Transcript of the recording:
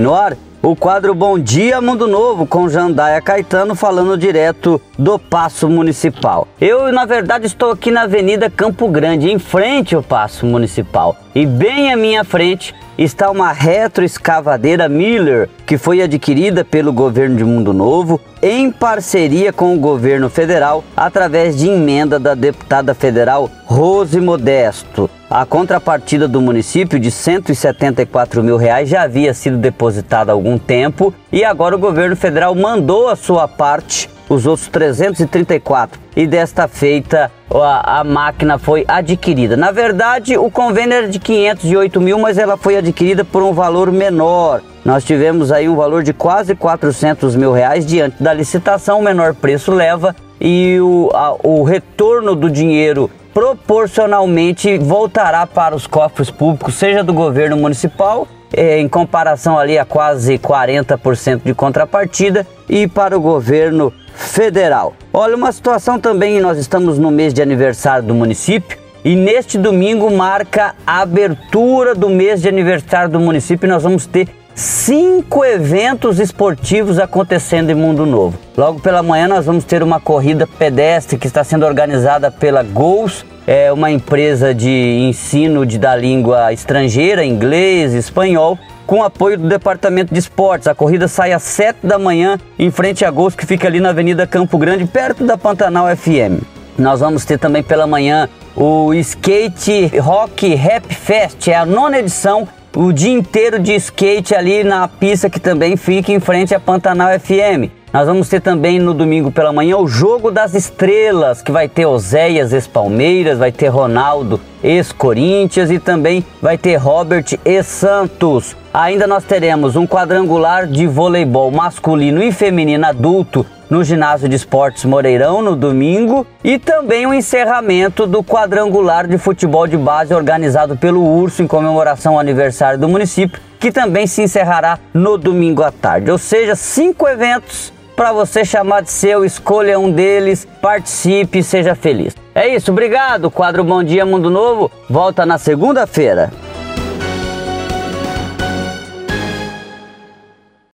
No ar, o quadro Bom Dia Mundo Novo com Jandaia Caetano falando direto do Paço Municipal. Eu, na verdade, estou aqui na Avenida Campo Grande, em frente ao Paço Municipal. E bem à minha frente está uma retroescavadeira Miller, que foi adquirida pelo governo de Mundo Novo em parceria com o governo federal através de emenda da deputada federal Rose Modesto. A contrapartida do município de 174 mil reais já havia sido depositada há algum tempo e agora o governo federal mandou a sua parte os outros 334 e desta feita a, a, máquina foi adquirida. Na verdade, o convênio era de 508 mil, mas ela foi adquirida por um valor menor. Nós tivemos aí um valor de quase 400 mil reais diante da licitação, o menor preço leva e o, a, o retorno do dinheiro proporcionalmente voltará para os cofres públicos, seja do governo municipal é, em comparação ali a quase 40% de contrapartida e para o governo federal. Olha, uma situação também, nós estamos no mês de aniversário do município e neste domingo marca a abertura do mês de aniversário do município e nós vamos ter cinco eventos esportivos acontecendo em Mundo Novo. Logo pela manhã nós vamos ter uma corrida pedestre que está sendo organizada pela Gols é uma empresa de ensino de, da língua estrangeira, inglês, espanhol, com apoio do Departamento de Esportes. A corrida sai às 7 da manhã em frente a Gols, que fica ali na Avenida Campo Grande, perto da Pantanal FM. Nós vamos ter também pela manhã o Skate Rock Rap Fest, é a nona edição, o dia inteiro de skate ali na pista que também fica em frente à Pantanal FM. Nós vamos ter também no domingo pela manhã o Jogo das Estrelas, que vai ter Oséias ex-Palmeiras, vai ter Ronaldo ex-Corinthians e também vai ter Robert ex-Santos. Ainda nós teremos um quadrangular de voleibol masculino e feminino adulto no ginásio de esportes Moreirão no domingo e também o encerramento do quadrangular de futebol de base organizado pelo Urso em comemoração ao aniversário do município, que também se encerrará no domingo à tarde. Ou seja, cinco eventos para você chamar de seu, escolha um deles, participe e seja feliz. É isso, obrigado. Quadro Bom Dia Mundo Novo volta na segunda-feira.